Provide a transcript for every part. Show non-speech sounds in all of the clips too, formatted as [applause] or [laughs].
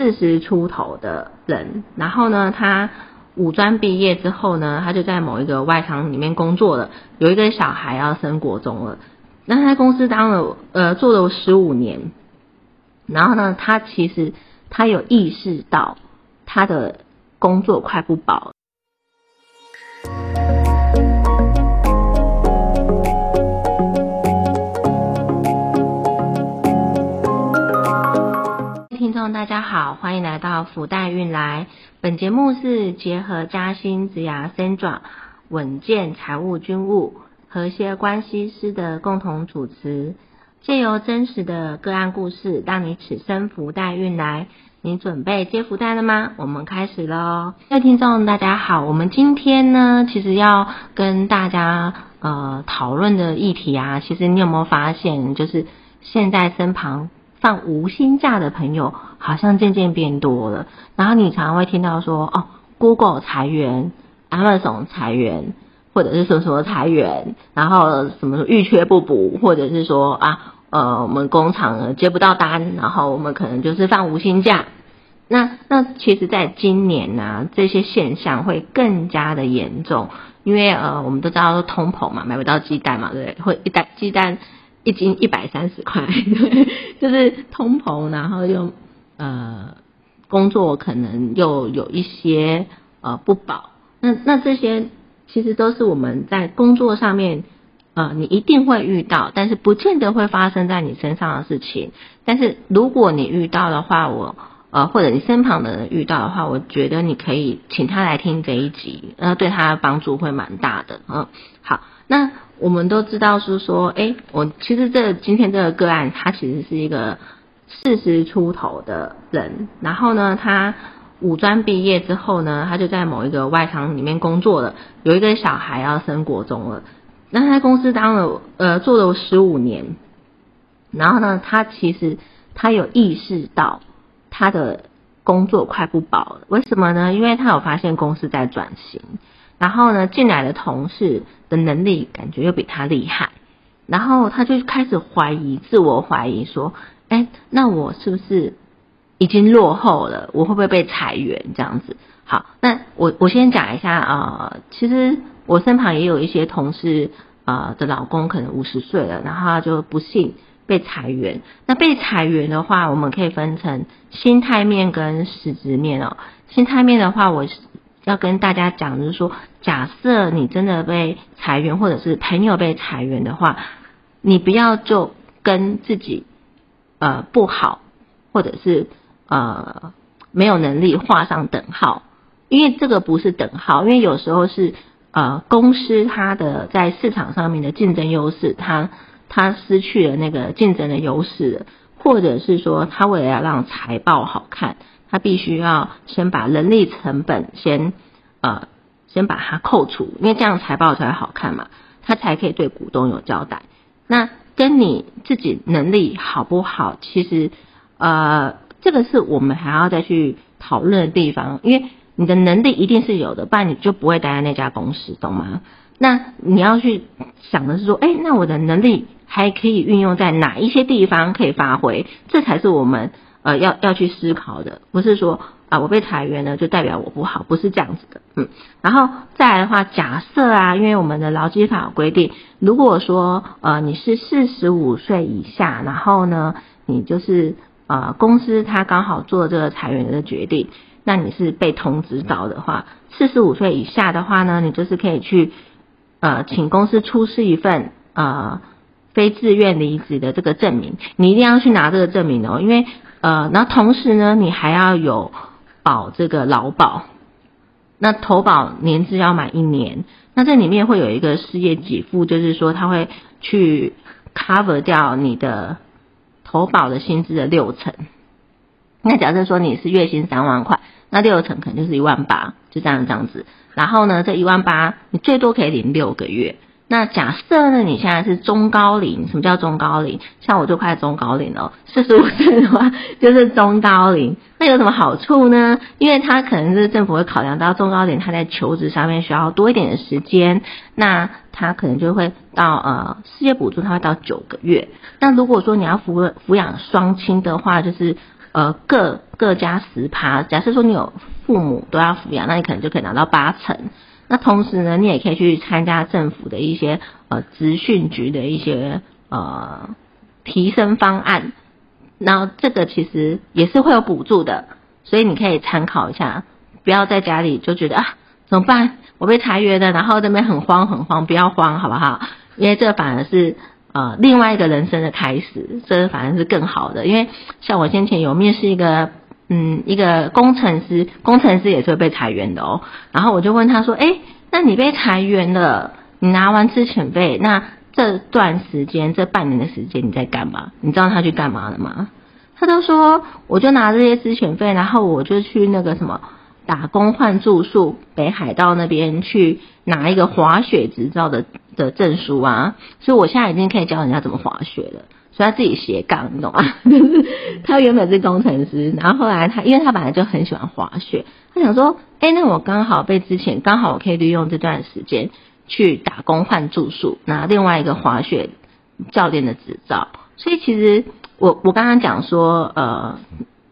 四十出头的人，然后呢，他五专毕业之后呢，他就在某一个外商里面工作了，有一个小孩要升国中了，那他在公司当了呃做了十五年，然后呢，他其实他有意识到他的工作快不保。众大家好，欢迎来到福袋运来。本节目是结合嘉兴职涯三转稳健财务军务和谐关系师的共同主持，借由真实的个案故事，让你此生福袋运来。你准备接福袋了吗？我们开始喽。各位听众大家好，我们今天呢，其实要跟大家呃讨论的议题啊，其实你有没有发现，就是现在身旁。放无薪假的朋友好像渐渐变多了，然后你常常会听到说哦，Google 裁员，Amazon 裁员，或者是说什么裁员，然后什么预缺不补，或者是说啊，呃，我们工厂接不到单，然后我们可能就是放无薪假。那那其实，在今年呢，这些现象会更加的严重，因为呃，我们都知道通膨嘛，买不到鸡蛋嘛，对不对？会一袋鸡蛋。一斤一百三十块，[laughs] 就是通膨，然后又呃工作可能又有一些呃不保，那那这些其实都是我们在工作上面呃你一定会遇到，但是不见得会发生在你身上的事情。但是如果你遇到的话，我呃或者你身旁的人遇到的话，我觉得你可以请他来听这一集，呃对他的帮助会蛮大的。嗯，好，那。我们都知道是说，哎，我其实这今天这个个案，他其实是一个四十出头的人，然后呢，他五专毕业之后呢，他就在某一个外商里面工作了，有一个小孩要升国中了，那他在公司当了呃做了十五年，然后呢，他其实他有意识到他的工作快不保了，为什么呢？因为他有发现公司在转型。然后呢，进来的同事的能力感觉又比他厉害，然后他就开始怀疑，自我怀疑说：“哎，那我是不是已经落后了？我会不会被裁员？这样子？”好，那我我先讲一下啊，其实我身旁也有一些同事啊的老公可能五十岁了，然后他就不幸被裁员。那被裁员的话，我们可以分成心态面跟实质面哦。心态面的话，我是。要跟大家讲，就是说，假设你真的被裁员，或者是朋友被裁员的话，你不要就跟自己呃不好，或者是呃没有能力画上等号，因为这个不是等号，因为有时候是呃公司它的在市场上面的竞争优势，它它失去了那个竞争的优势，或者是说它为了要让财报好看。他必须要先把人力成本先呃先把它扣除，因为这样财报才好看嘛，他才可以对股东有交代。那跟你自己能力好不好，其实呃这个是我们还要再去讨论的地方，因为你的能力一定是有的，不然你就不会待在那家公司，懂吗？那你要去想的是说，哎，那我的能力还可以运用在哪一些地方可以发挥，这才是我们。呃，要要去思考的，不是说啊，我被裁员了就代表我不好，不是这样子的，嗯。然后再来的话，假设啊，因为我们的劳基法规定，如果说呃你是四十五岁以下，然后呢，你就是呃公司他刚好做这个裁员的决定，那你是被通知到的话，四十五岁以下的话呢，你就是可以去呃请公司出示一份呃非自愿离职的这个证明，你一定要去拿这个证明哦，因为。呃，那同时呢，你还要有保这个劳保，那投保年资要满一年，那这里面会有一个失业给付，就是说他会去 cover 掉你的投保的薪资的六成。那假设说你是月薪三万块，那六成可能就是一万八，就这样这样子。然后呢，这一万八你最多可以领六个月。那假设呢？你现在是中高龄，什么叫中高龄？像我就快中高龄了，四十五岁的话 [laughs] 就是中高龄。那有什么好处呢？因为他可能是政府会考量到中高龄他在求职上面需要多一点的时间，那他可能就会到呃失业补助他会到九个月。那如果说你要抚抚养双亲的话，就是呃各各加十趴。假设说你有父母都要抚养，那你可能就可以拿到八成。那同时呢，你也可以去参加政府的一些呃职训局的一些呃提升方案。那这个其实也是会有补助的，所以你可以参考一下，不要在家里就觉得啊怎么办？我被裁员了，然后那边很慌很慌，不要慌好不好？因为这反而是呃另外一个人生的开始，这反而是更好的。因为像我先前有面试一个嗯一个工程师，工程师也是会被裁员的哦。然后我就问他说，哎，那你被裁员了，你拿完资遣费那？这段时间，这半年的时间你在干嘛？你知道他去干嘛了吗？他都说，我就拿这些资遣费，然后我就去那个什么打工换住宿，北海道那边去拿一个滑雪执照的的证书啊。所以我现在已经可以教人家怎么滑雪了。他自己斜杠，你懂吗？他原本是工程师，然后后来他因为他本来就很喜欢滑雪，他想说，哎，那我刚好被之前刚好我可以利用这段时间。去打工换住宿，拿另外一个滑雪教练的执照。所以其实我我刚刚讲说，呃，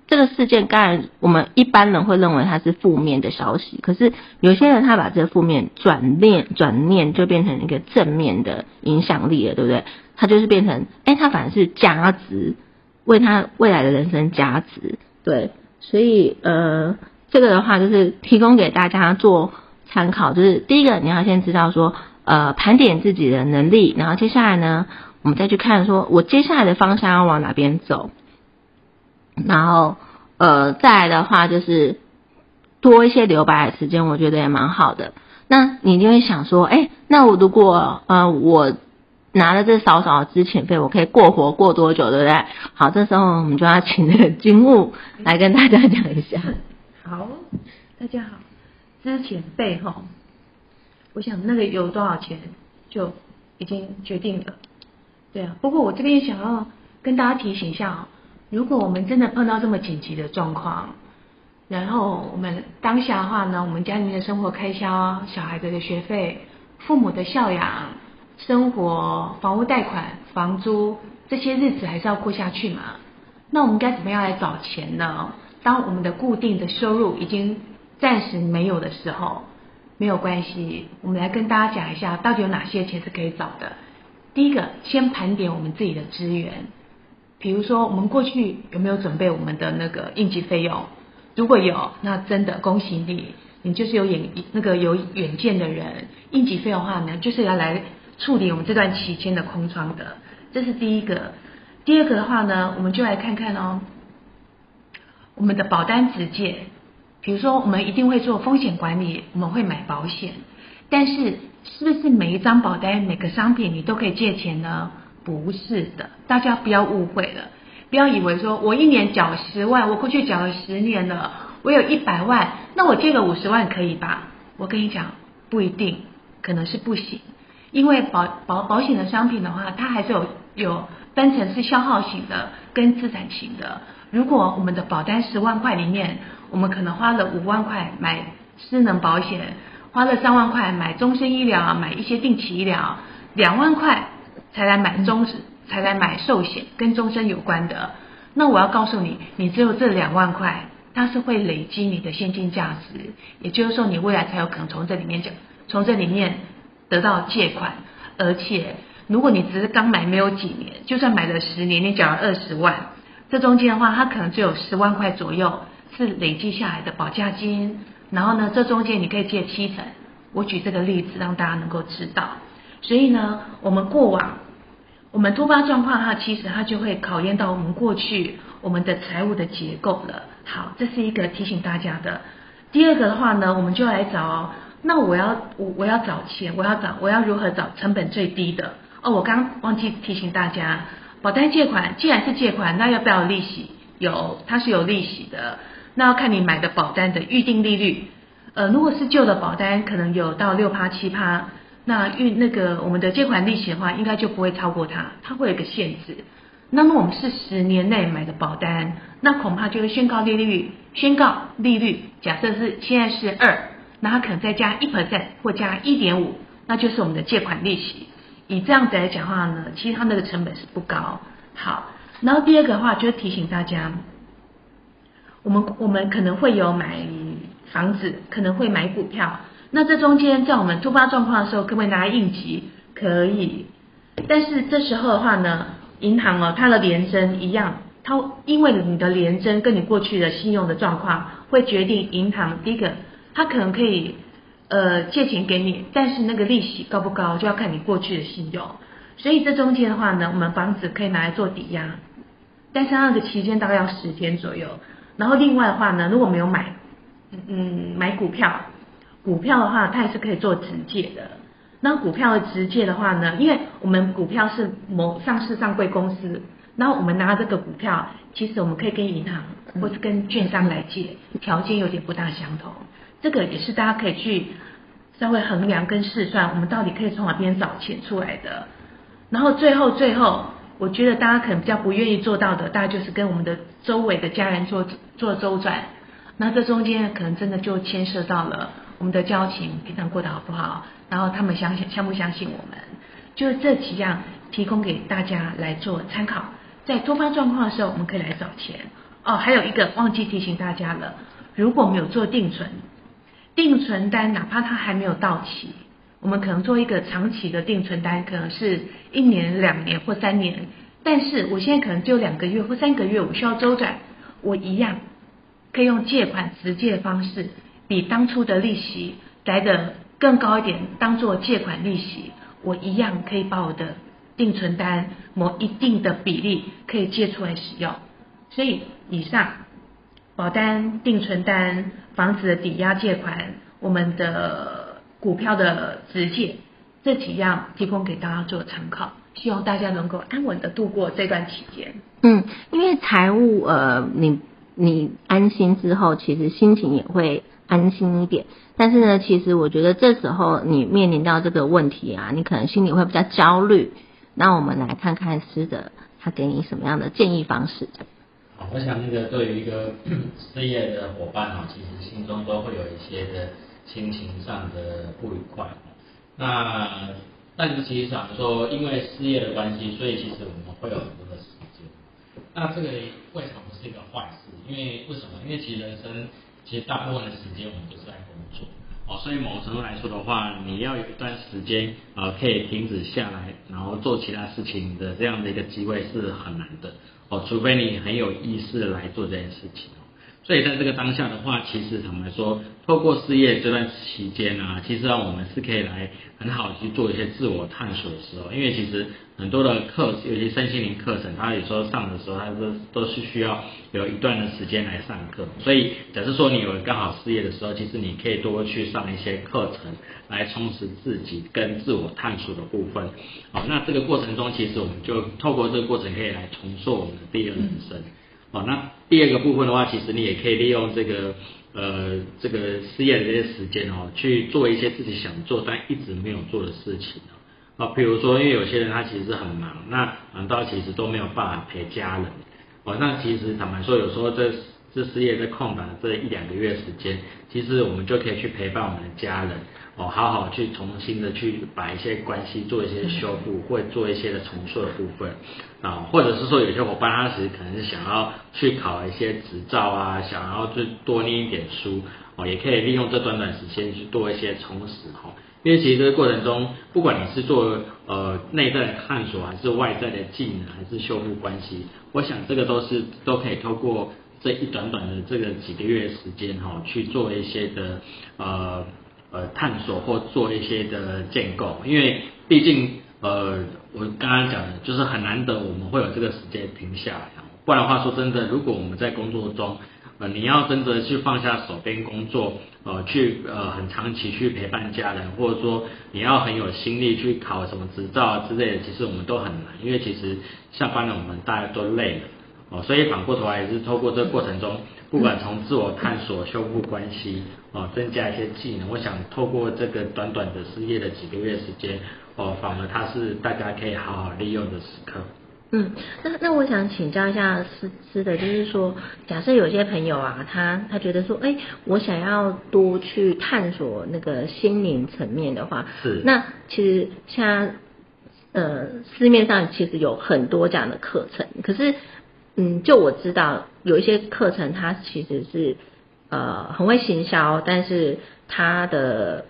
这个事件，当然我们一般人会认为它是负面的消息，可是有些人他把这个负面转念转念，就变成一个正面的影响力了，对不对？他就是变成，哎，他反而是加值，为他未来的人生加值。对，所以呃，这个的话就是提供给大家做。参考就是第一个，你要先知道说，呃，盘点自己的能力，然后接下来呢，我们再去看说，我接下来的方向要往哪边走，然后呃，再来的话就是多一些留白的时间，我觉得也蛮好的。那你就会想说，哎，那我如果呃我拿了这少少的资遣费，我可以过活过多久，对不对？好，这时候我们就要请那个军务来跟大家讲一下。[laughs] 好，大家好。之前费哈，我想那个有多少钱就已经决定了，对啊。不过我这边想要跟大家提醒一下哦，如果我们真的碰到这么紧急的状况，然后我们当下的话呢，我们家里面的生活开销、小孩子的学费、父母的孝养、生活、房屋贷款、房租这些日子还是要过下去嘛？那我们该怎么样来找钱呢？当我们的固定的收入已经暂时没有的时候没有关系，我们来跟大家讲一下，到底有哪些钱是可以找的。第一个，先盘点我们自己的资源，比如说我们过去有没有准备我们的那个应急费用？如果有，那真的恭喜你，你就是有眼那个有远见的人。应急费用的话呢，就是要来处理我们这段期间的空窗的，这是第一个。第二个的话呢，我们就来看看哦，我们的保单直借。比如说，我们一定会做风险管理，我们会买保险，但是是不是每一张保单、每个商品你都可以借钱呢？不是的，大家不要误会了，不要以为说我一年缴十万，我过去缴了十年了，我有一百万，那我借个五十万可以吧？我跟你讲，不一定，可能是不行，因为保保保险的商品的话，它还是有有分成是消耗型的跟资产型的。如果我们的保单十万块里面，我们可能花了五万块买失能保险，花了三万块买终身医疗，买一些定期医疗，两万块才来买终才来买寿险跟终身有关的。那我要告诉你，你只有这两万块，它是会累积你的现金价值，也就是说你未来才有可能从这里面讲，从这里面得到借款。而且如果你只是刚买没有几年，就算买了十年，你缴了二十万，这中间的话，它可能只有十万块左右。是累积下来的保价金，然后呢，这中间你可以借七成。我举这个例子让大家能够知道。所以呢，我们过往我们突发状况哈，其实它就会考验到我们过去我们的财务的结构了。好，这是一个提醒大家的。第二个的话呢，我们就来找哦，那我要我我要找钱，我要找我要如何找成本最低的？哦，我刚忘记提醒大家，保单借款既然是借款，那要不要利息？有，它是有利息的。那要看你买的保单的预定利率，呃，如果是旧的保单，可能有到六趴七趴，那运那个我们的借款利息的话，应该就不会超过它，它会有一个限制。那么我们是十年内买的保单，那恐怕就是宣告利率，宣告利率，假设是现在是二，那它可能再加一 percent 或加一点五，那就是我们的借款利息。以这样子来讲话呢，其实它那个成本是不高。好，然后第二个的话就是提醒大家。我们我们可能会有买房子，可能会买股票。那这中间在我们突发状况的时候，可不可以拿来应急？可以。但是这时候的话呢，银行哦，它的连征一样，它因为你的连征跟你过去的信用的状况，会决定银行第一个，它可能可以呃借钱给你，但是那个利息高不高，就要看你过去的信用。所以这中间的话呢，我们房子可以拿来做抵押，但是那个期间大概要十天左右。然后另外的话呢，如果没有买，嗯，买股票，股票的话它也是可以做直借的。那股票的直借的话呢，因为我们股票是某上市上柜公司，然后我们拿这个股票，其实我们可以跟银行或是跟券商来借，条件有点不大相同。这个也是大家可以去稍微衡量跟试算，我们到底可以从哪边找钱出来的。然后最后最后，我觉得大家可能比较不愿意做到的，大概就是跟我们的周围的家人做做周转。那这中间可能真的就牵涉到了我们的交情，平常过得好不好，然后他们相信相不相信我们，就是这几样提供给大家来做参考。在突发状况的时候，我们可以来找钱。哦，还有一个忘记提醒大家了，如果我们有做定存，定存单哪怕它还没有到期。我们可能做一个长期的定存单，可能是一年、两年或三年，但是我现在可能只有两个月或三个月，我需要周转，我一样可以用借款直借的方式，比当初的利息来的更高一点，当做借款利息，我一样可以把我的定存单某一定的比例可以借出来使用。所以以上保单、定存单、房子的抵押借款，我们的。股票的直借这几样提供给大家做参考，希望大家能够安稳的度过这段期间。嗯，因为财务呃，你你安心之后，其实心情也会安心一点。但是呢，其实我觉得这时候你面临到这个问题啊，你可能心里会比较焦虑。那我们来看看师者他给你什么样的建议方式。我想那个对于一个 [clears throat] 失业的伙伴啊，其实心中都会有一些的。心情上的不愉快，那但是其实想说，因为事业的关系，所以其实我们会有很多的时间。那这个为什么不是一个坏事？因为为什么？因为其实人生其实大部分的时间我们都是在工作哦，所以某程度来说的话，你要有一段时间呃可以停止下来，然后做其他事情的这样的一个机会是很难的哦，除非你很有意识来做这件事情。所以在这个当下的话，其实坦白说，透过事业这段期间啊，其实让我们是可以来很好去做一些自我探索的时候。因为其实很多的课，尤其身心灵课程，它有时候上的时候，它都都是需要有一段的时间来上课。所以假设说你有刚好事业的时候，其实你可以多去上一些课程，来充实自己跟自我探索的部分。好，那这个过程中，其实我们就透过这个过程，可以来重塑我们的第二人生。哦，那第二个部分的话，其实你也可以利用这个呃这个失业的这些时间哦，去做一些自己想做但一直没有做的事情哦。好，比如说，因为有些人他其实很忙，那忙到其实都没有办法陪家人。哦，那其实坦白说，有时候这这失业在空档这一两个月时间，其实我们就可以去陪伴我们的家人。哦，好好去重新的去把一些关系做一些修复，或做一些的重塑的部分啊，或者是说有些伙伴他其实可能是想要去考一些执照啊，想要去多念一点书哦，也可以利用这短短时间去做一些充实哈。因为其实这个过程中，不管你是做呃内在的探索，还是外在的技能，还是修复关系，我想这个都是都可以透过这一短短的这个几个月时间哈，去做一些的呃。呃，探索或做一些的建构，因为毕竟呃，我刚刚讲的就是很难得我们会有这个时间停下来，不然的话说真的，如果我们在工作中，呃，你要真的去放下手边工作，呃，去呃很长期去陪伴家人，或者说你要很有心力去考什么执照啊之类的，其实我们都很难，因为其实下班了我们大家都累了，哦，所以反过头来也是透过这个过程中。不管从自我探索、修复关系，哦，增加一些技能，我想透过这个短短的失业的几个月时间，哦，反而它是大家可以好好利用的时刻。嗯，那那我想请教一下思思的，就是说，假设有些朋友啊，他他觉得说，哎，我想要多去探索那个心灵层面的话，是，那其实像呃市面上其实有很多这样的课程，可是。嗯，就我知道有一些课程它其实是呃很会行销，但是它的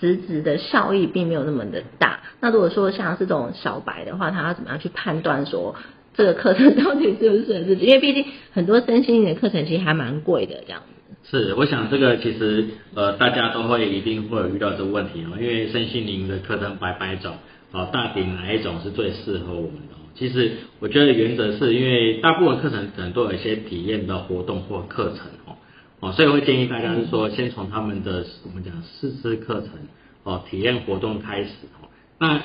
实质的效益并没有那么的大。那如果说像这种小白的话，他要怎么样去判断说这个课程 [laughs] 到底是不是适合自己？因为毕竟很多身心灵的课程其实还蛮贵的，这样子。是，我想这个其实呃大家都会一定会有遇到这个问题哦，因为身心灵的课程百百种，哦，到底哪一种是最适合我们的？其实我觉得原则是因为大部分课程可能都有一些体验的活动或课程哦，哦，所以会建议大家是说先从他们的我们讲试吃课程哦体验活动开始哦，那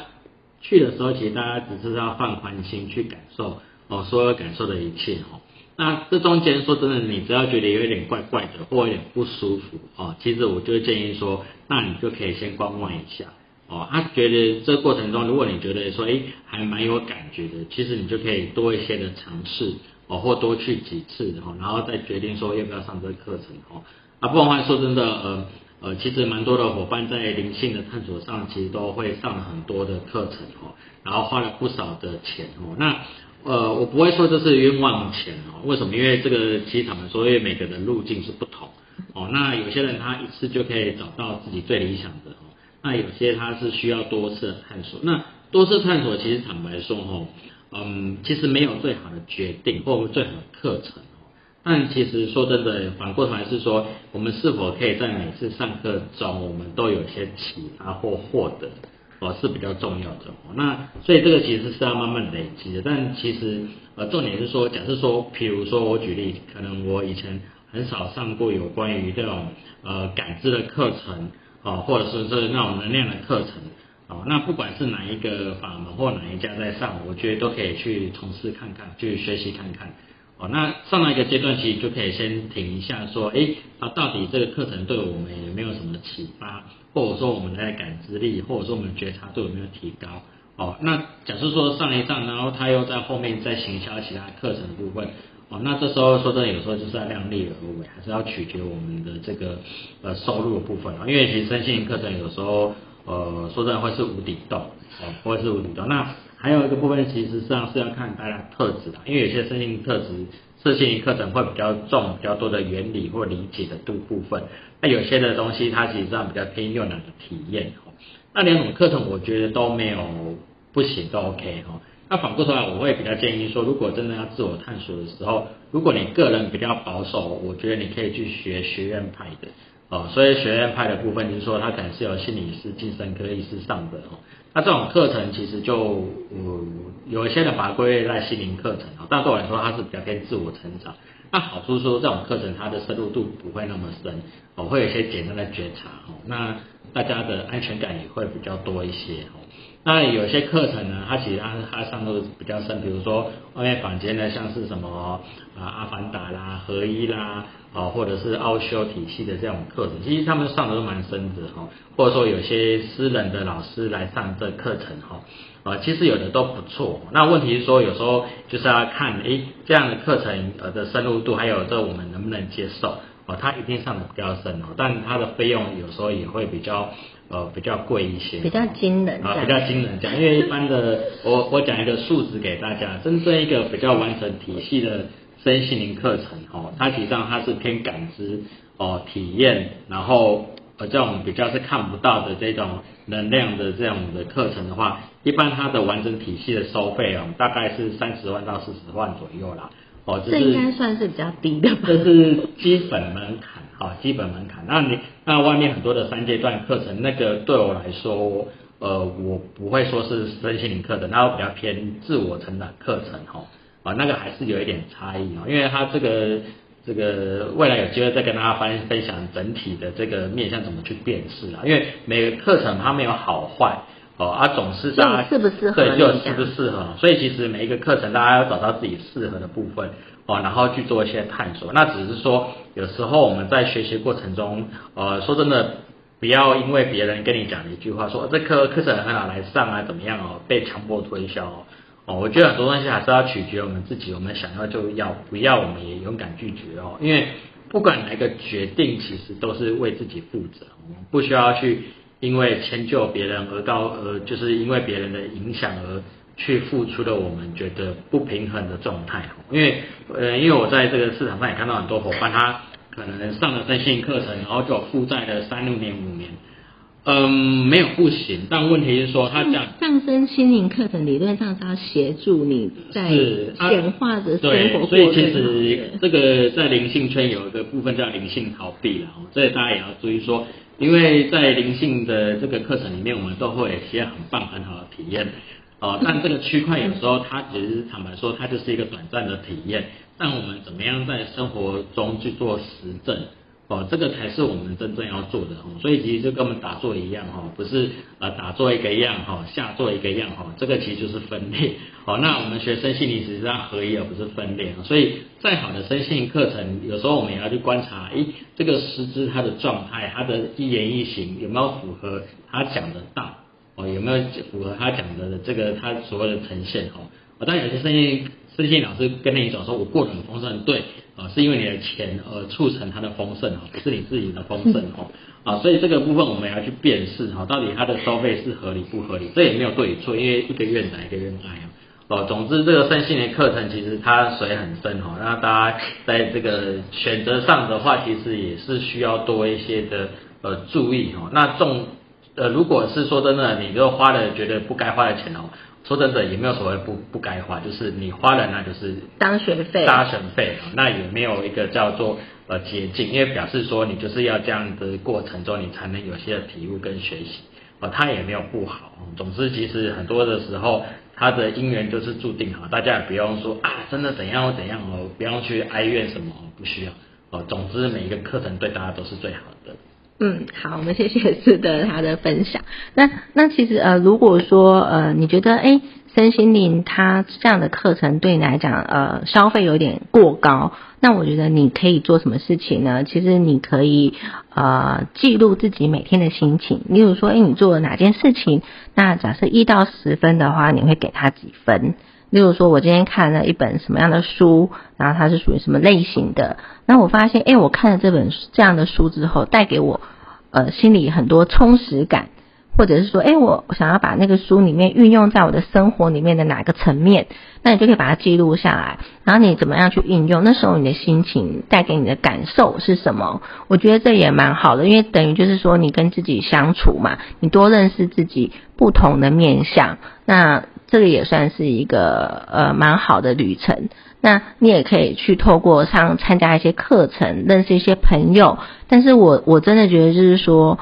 去的时候其实大家只是要放宽心去感受哦所有感受的一切哦。那这中间说真的，你只要觉得有一点怪怪的或有点不舒服哦，其实我就建议说，那你就可以先观望一下哦。他觉得这个过程中，如果你觉得说，哎，还蛮有感觉的，其实你就可以多一些的尝试哦，或多去几次哦，然后再决定说要不要上这个课程哦。啊，不然话说真的，呃呃，其实蛮多的伙伴在灵性的探索上，其实都会上很多的课程哦，然后花了不少的钱哦。那呃，我不会说这是冤枉钱哦。为什么？因为这个其实坦白说，因为每个人路径是不同哦。那有些人他一次就可以找到自己最理想的哦。那有些他是需要多次探索。那多次探索，其实坦白说哦，嗯，其实没有最好的决定或最好的课程哦。但其实说真的，反过头来是说，我们是否可以在每次上课中，我们都有些启发或获得。哦是比较重要的，那所以这个其实是要慢慢累积的，但其实呃重点是说，假设说，譬如说我举例，可能我以前很少上过有关于这种呃感知的课程，哦或者是是那种能量的课程，哦那不管是哪一个法门或哪一家在上，我觉得都可以去从事看看，去学习看看。哦，那上到一个阶段，其实就可以先停一下，说，哎，啊，到底这个课程对我们有没有什么启发，或者说我们的感知力，或者说我们觉察度有没有提高？哦，那假设说上一上，然后他又在后面再行销其他课程的部分，哦，那这时候说真的，有时候就是要量力而为，还是要取决我们的这个呃收入的部分啊，因为其实身心灵课程有时候呃说真的会是无底洞，哦，会是无底洞，那。还有一个部分，其实上是要看大家特质的，因为有些生性特质，设性课程会比较重比较多的原理或理解的度部分，那有些的东西它其实上比较偏用脑的体验哦。那两种课程我觉得都没有不行，都 OK 哦。那反过头来，我会比较建议说，如果真的要自我探索的时候，如果你个人比较保守，我觉得你可以去学学院派的哦。所以学院派的部分，就是说它可能是有心理师、精神科医师上的哦。那这种课程其实就呃有一些人把它归类在心灵课程啊，但对我来说它是比较偏自我成长。那好处是说这种课程它的深入度不会那么深，哦会有一些简单的觉察哦，那大家的安全感也会比较多一些哦。那有些课程呢，它其实它它上都比较深，比如说外面坊间的像是什么啊阿凡达啦、合一啦。哦，或者是奥修体系的这种课程，其实他们上的都蛮深的哈。或者说有些私人的老师来上这课程哈，啊，其实有的都不错。那问题是说，有时候就是要看，诶这样的课程呃的深入度，还有这我们能不能接受？哦，他一定上的比较深哦，但他的费用有时候也会比较呃比较贵一些，比较惊人啊，比较惊人讲，因为一般的 [laughs] 我我讲一个数值给大家，针对一个比较完整体系的。身心灵课程哦，它实际上它是偏感知哦体验，然后呃这种比较是看不到的这种能量的这种的课程的话，一般它的完整体系的收费哦大概是三十万到四十万左右啦。哦，这应该算是比较低的吧。这是基本门槛 [laughs] 哈，基本门槛。那你那外面很多的三阶段课程，那个对我来说，呃我不会说是身心灵课程，那比较偏自我成长课程哈。啊，那个还是有一点差异哦，因为它这个这个未来有机会再跟大家分分享整体的这个面向怎么去辨识啊，因为每个课程它没有好坏哦，啊总是大家适不适合对，就适不适合，所以其实每一个课程大家要找到自己适合的部分哦，然后去做一些探索。那只是说有时候我们在学习过程中，呃，说真的，不要因为别人跟你讲一句话说这课课程很好来上啊，怎么样哦，被强迫推销哦。哦，我觉得很多东西还是要取决我们自己，我们想要就要，不要我们也勇敢拒绝哦。因为不管哪个决定，其实都是为自己负责，我们不需要去因为迁就别人而到，呃，就是因为别人的影响而去付出了我们觉得不平衡的状态。因为呃，因为我在这个市场上也看到很多伙伴，他可能上了身心课程，然后就负债了三六年、五年。嗯，没有不行，但问题是说他讲上升心灵课程理论上是要协助你在显化的生活过程。所以其实这个在灵性圈有一个部分叫灵性逃避了，所以大家也要注意说，因为在灵性的这个课程里面，我们都会有一些很棒很好的体验哦。[laughs] 但这个区块有时候它其实坦白说，它就是一个短暂的体验。但我们怎么样在生活中去做实证？哦，这个才是我们真正要做的哦，所以其实就跟我们打坐一样哈，不是呃打坐一个样哈，下坐一个样哈，这个其实就是分裂。哦，那我们学身心灵实际上合一而不是分裂，所以再好的身心课程，有时候我们也要去观察，诶，这个师资他的状态，他的一言一行有没有符合他讲的道，哦，有没有符合他讲的这个他所谓的呈现哦，我当然有些声音身心老师跟你讲说，我过得很丰盛，对。啊，是因为你的钱而促成它的丰盛哈，不是你自己的丰盛哈啊，所以这个部分我们要去辨识哈，到底它的收费是合理不合理？这也没有对与错，因为一个愿打一个愿挨啊。哦，总之这个圣心的课程其实它水很深哈，那大家在这个选择上的话，其实也是需要多一些的呃注意哈。那重呃，如果是说真的，你就花了觉得不该花的钱哦。说真的，也没有所谓不不该花，就是你花了，那就是当学费，搭学费，那也没有一个叫做呃捷径，因为表示说你就是要这样的过程中，你才能有些体悟跟学习，哦，他也没有不好，总之其实很多的时候，他的因缘就是注定好，大家也不用说啊，真的怎样或怎样哦，不用去哀怨什么，不需要，哦，总之每一个课程对大家都是最好的。嗯，好，我们谢谢是的他的分享。那那其实呃，如果说呃，你觉得哎，身心灵它这样的课程对你来讲呃，消费有点过高，那我觉得你可以做什么事情呢？其实你可以呃记录自己每天的心情，例如说哎，你做了哪件事情？那假设一到十分的话，你会给他几分？例如说，我今天看了一本什么样的书，然后它是属于什么类型的？那我发现，哎，我看了这本这样的书之后，带给我呃心里很多充实感，或者是说，哎，我想要把那个书里面运用在我的生活里面的哪个层面，那你就可以把它记录下来，然后你怎么样去运用？那时候你的心情带给你的感受是什么？我觉得这也蛮好的，因为等于就是说你跟自己相处嘛，你多认识自己不同的面相，那。这个也算是一个呃蛮好的旅程。那你也可以去透过上参加一些课程，认识一些朋友。但是我我真的觉得就是说，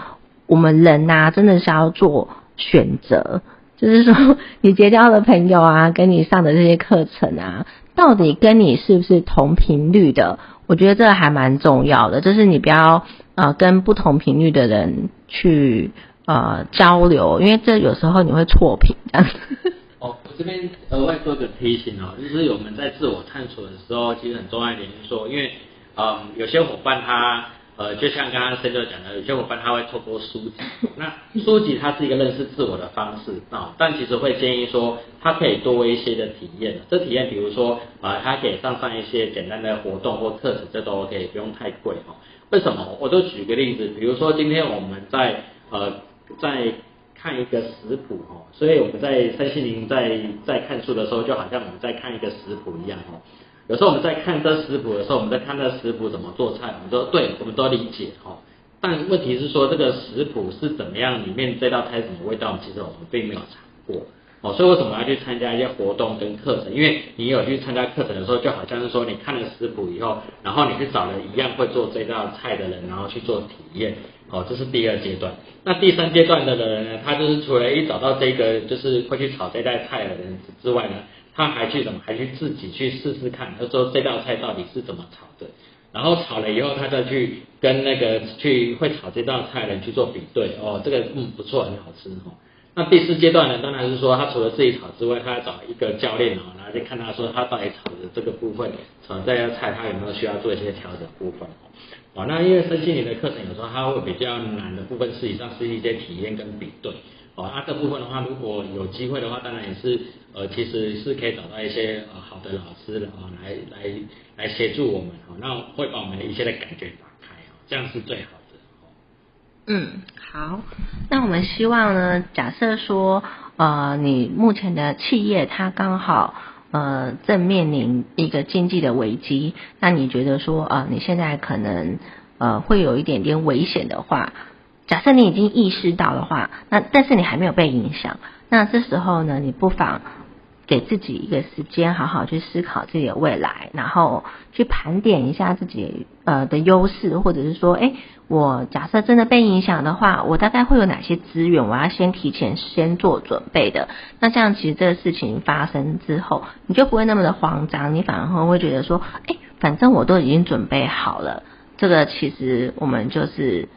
我们人呐，真的是要做选择。就是说，[laughs] 你结交的朋友啊，跟你上的这些课程啊，到底跟你是不是同频率的？我觉得这还蛮重要的。就是你不要呃跟不同频率的人去呃交流，因为这有时候你会错频这样子。这边额外做个提醒哦，就是我们在自我探索的时候，其实很重要一点就是说，因为嗯，有些伙伴他呃，就像刚刚森哥讲的，有些伙伴他会透过书籍，[laughs] 那书籍它是一个认识自我的方式啊，但其实会建议说，他可以多一些的体验，这体验比如说啊，他可以上上一些简单的活动或课程，这都 OK，不用太贵哦。为什么？我就举个例子，比如说今天我们在呃在。看一个食谱哦，所以我们在三心灵在在看书的时候，就好像我们在看一个食谱一样哦。有时候我们在看这食谱的时候，我们在看这食谱怎么做菜，我们都对，我们都理解哦。但问题是说，这个食谱是怎么样，里面这道菜什么味道，其实我们并没有尝过哦。所以为什么要去参加一些活动跟课程？因为你有去参加课程的时候，就好像是说你看了食谱以后，然后你去找了一样会做这道菜的人，然后去做体验。哦，这是第二阶段。那第三阶段的人呢？他就是除了一找到这个就是会去炒这道菜的人之外呢，他还去怎么？还去自己去试试看，他说这道菜到底是怎么炒的。然后炒了以后，他再去跟那个去会炒这道菜的人去做比对。哦，这个嗯不错，很好吃哦。那第四阶段呢，当然是说他除了自己炒之外，他要找一个教练哦，然后去看他说他到底炒的这个部分，炒这道菜他有没有需要做一些调整部分。哦那因为身心灵的课程有时候它会比较难的部分，实际上是一些体验跟比对。哦，啊这部分的话，如果有机会的话，当然也是呃，其实是可以找到一些呃好的老师啊，来来来协助我们。哦，那会把我们的一些的感觉打开，哦，这样是最好的。嗯，好。那我们希望呢，假设说，呃，你目前的企业它刚好呃正面临一个经济的危机，那你觉得说，呃，你现在可能呃会有一点点危险的话，假设你已经意识到的话，那但是你还没有被影响，那这时候呢，你不妨。给自己一个时间，好好去思考自己的未来，然后去盘点一下自己呃的优势，或者是说，哎，我假设真的被影响的话，我大概会有哪些资源，我要先提前先做准备的。那这样其实这个事情发生之后，你就不会那么的慌张，你反而会觉得说，哎，反正我都已经准备好了。这个其实我们就是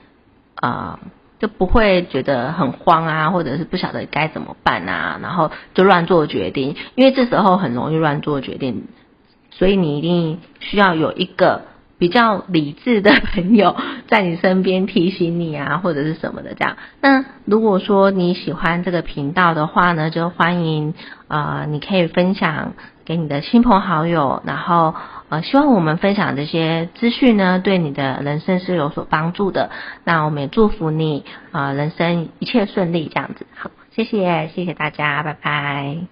啊。就不会觉得很慌啊，或者是不晓得该怎么办啊，然后就乱做决定，因为这时候很容易乱做决定，所以你一定需要有一个比较理智的朋友 [laughs] 在你身边提醒你啊，或者是什么的这样。那如果说你喜欢这个频道的话呢，就欢迎啊，你可以分享给你的亲朋好友，然后。呃，希望我们分享这些资讯呢，对你的人生是有所帮助的。那我们也祝福你啊，人生一切顺利，这样子。好，谢谢，谢谢大家，拜拜。